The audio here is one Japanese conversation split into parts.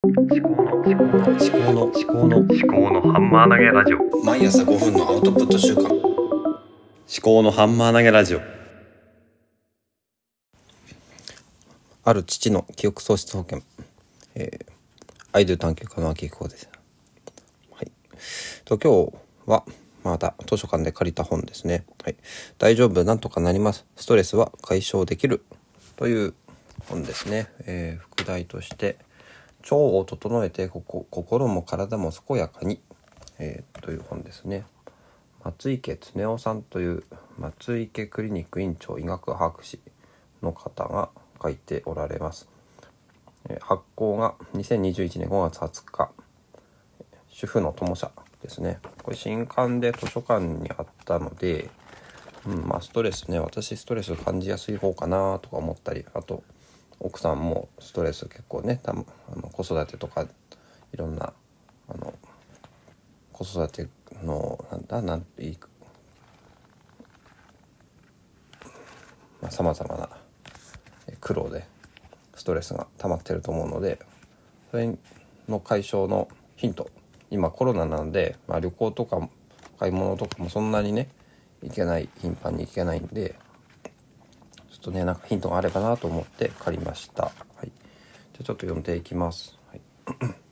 思考の思考の思考の思考の思考のハンマー投げラジオ毎朝5分のアウトプット週間思考のハンマー投げラジオある父の記憶喪失保険、えー、アイドル探求家の秋彦です。はい。と今日はまた図書館で借りた本ですね。はい。大丈夫なんとかなります。ストレスは解消できるという本ですね。えー、副題として腸を整えてここ心も体も健やかに、えー、という本ですね。松池恒夫さんという松池クリニック院長医学博士の方が書いておられます。発行が2021年5月20日主婦の友社ですねこれ新刊で図書館にあったので、うん、まあストレスね私ストレス感じやすい方かなとか思ったりあと奥さんもストレス結構ねたあの子育てとかいろんなあの子育てのなんだなんていいまあ、様々な苦労でストレスが溜まってると思うのでそれの解消のヒント今コロナなんで、まあ、旅行とか買い物とかもそんなにね行けない頻繁に行けないんでっとねなんかヒントがあればなと思って借りました。はい、じゃちょっと読んでいきます。はい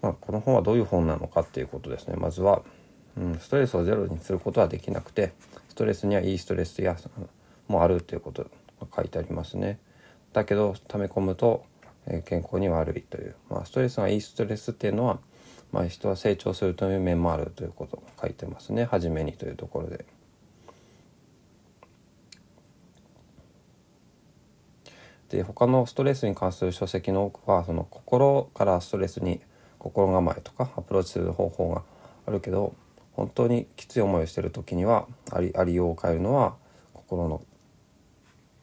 まあ、この本はどういう本なのかっていうことですねまずは、うん、ストレスをゼロにすることはできなくてストレスにはいいストレスやもあるということが書いてありますねだけど溜め込むと、えー健康に悪いという、まあ、ストレスがいいストレスっていうのは、まあ、人は成長するという面もあるということが書いてますね初めにというところで。で他のストレスに関する書籍の多くはその心からストレスに心構えとかアプローチする方法があるけど本当にきつい思いをしてる時にはありありようを変えるのは心の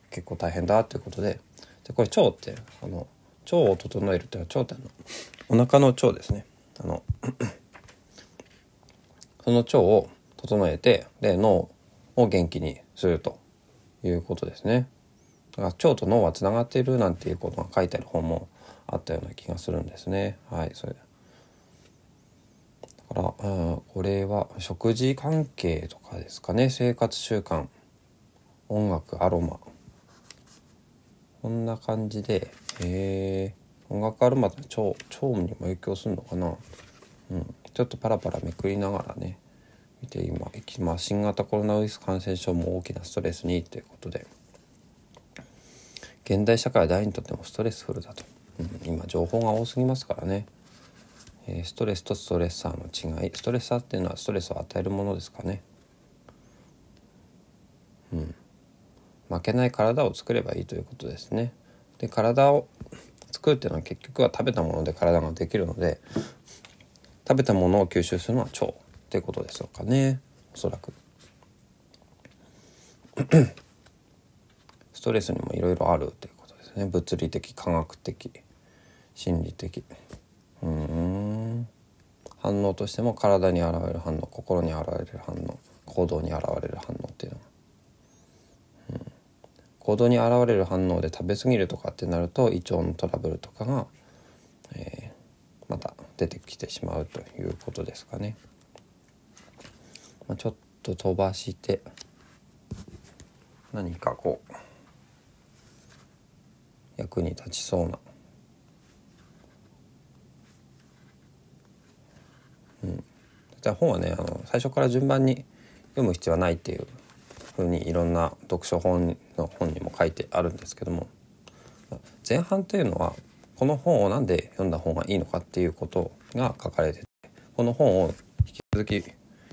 結構大変だということででこれ腸ってあの腸を整えるっていうのは腸ってあのお腹の腸ですねあの その腸を整えてで脳を元気にするということですね。腸と脳はつながっているなんていうことが書いてある本もあったような気がするんですね。はい、それ。だから、うん、これは食事関係とかですかね。生活習慣音楽アロマ。こんな感じでえー、音楽アロマって腸腸にも影響するのかな、うん、ちょっとパラパラめくりながらね見て今ます新型コロナウイルス感染症も大きなストレスにということで。現代社会は誰にとってもストレスフルだと、うん、今情報が多すぎますからね、えーストレスとストレッサーの違い。ストレッサーっていうのはストレスを与えるものですかね。うん。負けない体を作ればいいということですね。で体を作るっていうのは結局は食べたもので体ができるので食べたものを吸収するのは腸ってことでしょうかね。おそらく。トレスにもいろいろあるということですね。物理的科学的心理的。うん。反応としても体に現れる反応心に現れる反応行動に現れる反応っていうの。は、うん、行動に現れる反応で食べ過ぎるとかってなると胃腸のトラブルとかが、えーまた出てきてしまうということですかね。まあ、ちょっと飛ばして何かこう役に立ちそうな、うん、じゃ本はねあの最初から順番に読む必要はないっていうふうにいろんな読書本の本にも書いてあるんですけども前半というのはこの本をなんで読んだ方がいいのかっていうことが書かれててこの本を引き続き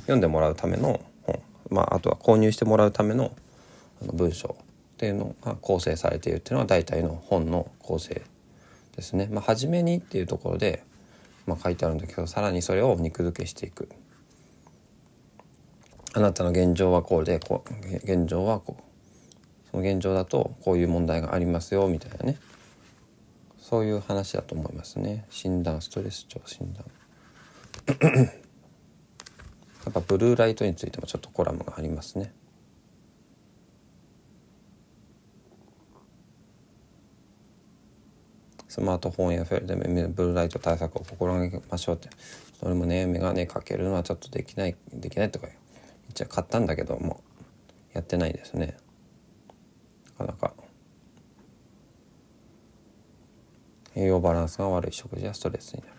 読んでもらうための本、まあ、あとは購入してもらうための文章っていうのが構成されているっていうのは大体の本の構成ですね。まあ、初めにっていうところで、まあ、書いてあるんだけどさらにそれを肉付けしていく。あなたの現状はこうでこう現状はこう。その現状だとこういう問題がありますよみたいなね。そういう話だと思いますね。診断ストレス症診断。やっぱブルーライトについてもちょっとコラムがありますね。スマートフォンやフェルでブルーライト対策を心がけましょうって。それもね眼鏡かけるのはちょっとできないできないとか言っちゃ買ったんだけどもやってないですね。なかなか。栄養バランスが悪い食事やストレスになる。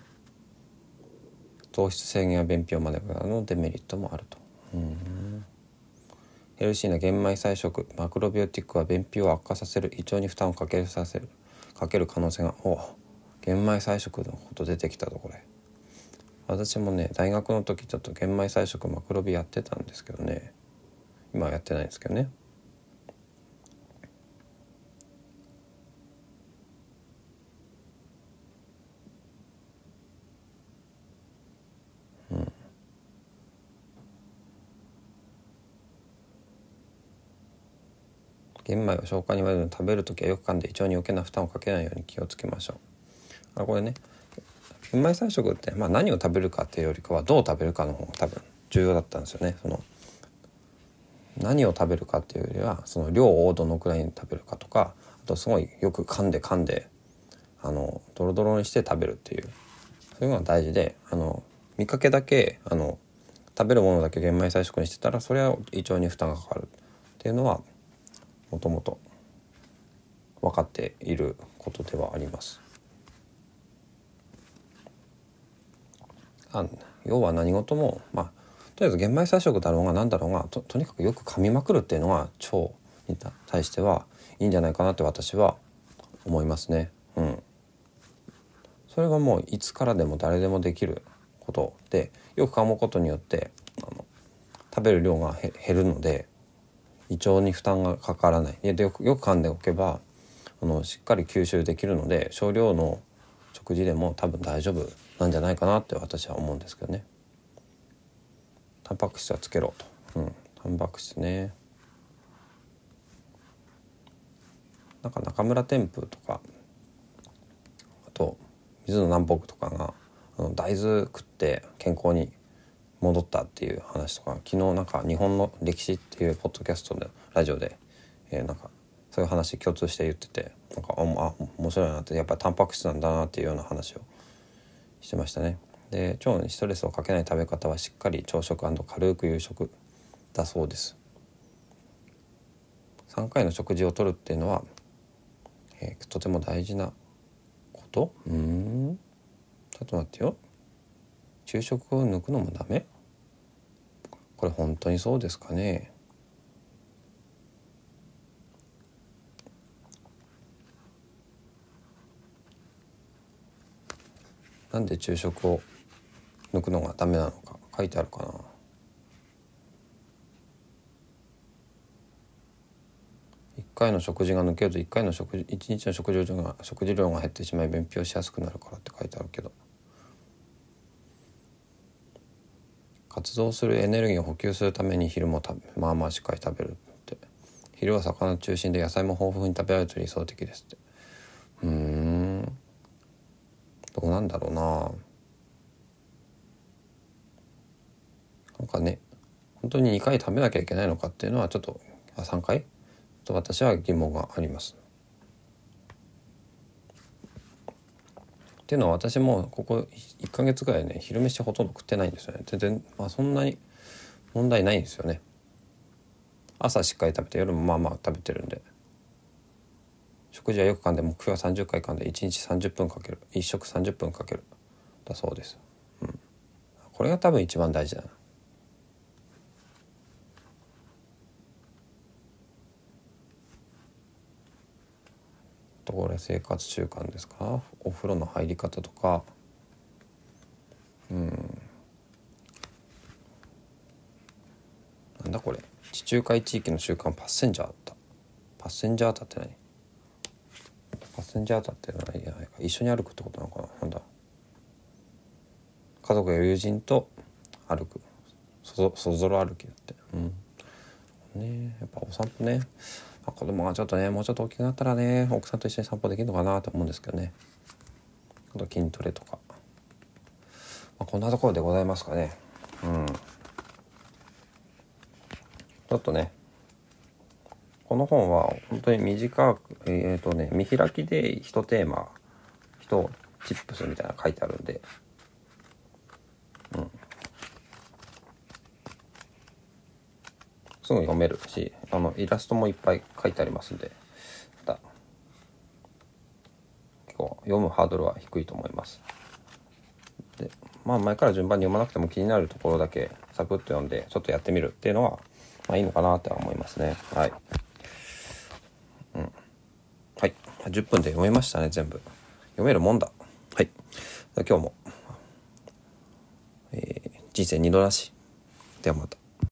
糖質制限や便秘を招くなどのデメリットもあると。うん。ヘルシーな玄米菜食マクロビオティックは便秘を悪化させる。胃腸に負担をかけさせる。かける可能性がお玄米菜食のこと出てきたとこれ。私もね大学の時ちょっと玄米菜食マクロビやってたんですけどね。今はやってないんですけどね玄米を消化に悪いの食べる時はよく噛んで胃腸に余計な負担をかけないように気をつけましょう。あこれね。玄米菜食って、まあ、何を食べるかっていうよりかはどう食べるかの方が多分重要だったんですよね。その何を食べるかっていうよりはその量をどのくらいに食べるかとかあとすごいよく噛んで噛んであのドロドロにして食べるっていう。そういうのが大事であの見かけだけあの食べるものだけ玄米菜食にしてたらそれは胃腸に負担がかかるっていうのはもともと分かっていることではあります。あ要は何事もまあとりあえず玄米菜食だろうが何だろうがととにかくよく噛みまくるっていうのが腸に対してはいいんじゃないかなって私は思いますね。うん、それがもういつからでも誰でもできることでよく噛むことによってあの食べる量が減るので胃腸に負担がかからないでよくよく噛んでおけばあのしっかり吸収できるので少量の食事でも多分大丈夫なんじゃないかなって私は思うんですけどね。タンパク質はつけろと。うん、タンパク質ね。なんか中村天風とかあと水野南北とかがあの大豆食って健康に戻ったっていう話とか昨日なんか日本の歴史っていうポッドキャストでラジオで、えー、なんかそういう話共通して言っててなんかあ面白いなってやっぱりタンパク質なんだなっていうような話をしてましたね。で腸にストレスをかけない食べ方はしっかり朝食軽く夕食だそうです。3回の食事をとるっていうのは、えー、とても大事なこと？うんちょっと待ってよ昼食を抜くのもダメ？これ本当にそうですかね。なんで昼食を抜くのがダメなのか書いてあるかな。1回の食事が抜けると1回の食事1日の食事量が食事量が減ってしまい便秘をしやすくなるからって書いてあるけど。活動するエネルギーを補給するために昼も食べまあまあしっかり食べるって。昼は魚中心で野菜も豊富に食べられると理想的ですって。うん。どうなんだろうな。なんかね本当に2回食べなきゃいけないのかっていうのはちょっとあ3回？と私は疑問があります。っていうのは私もここ1ヶ月ぐらいね昼飯ほとんど食ってないんですよね。全然、まあ、そんなに問題ないんですよね。朝しっかり食べて夜もまあまあ食べてるんで。食事はよく噛んで目標は30回噛んで1日30分かける。1食30分かける。だそうです、うん、これが多分一番大事だな。ところ生活習慣ですか？お風呂の入り方とか。うん。なんだこれ。地中海地域の習慣パッセンジャーだパッセンジャータって何？パッセンジャータって何？や一緒に歩くってことなのかな？なんだ？家族や友人と歩く。そそぞろ歩きだって。うん。ねやっぱお散歩ね。まあ、子供がちょっとねもうちょっと大きくなったらね奥さんと一緒に散歩できるのかなと思うんですけどね。あと筋トレとか、まあ、こんなところでございますかね。うん。ちょっとねこの本は本当に短くえっ、ー、とね見開きで一テーマ人チップスみたいなの書いてあるんでうんすぐ読めるしあのイラストもいっぱい書いてありますんで結構読むハードルは低いと思います。でまあ前から順番に読まなくても気になるところだけサクッと読んでちょっとやってみるっていうのはまあいいのかなって思いますね。はい、うん、はい。10分で読めましたね全部。読めるもんだ。はい。今日も、えー人生二度だしではまた。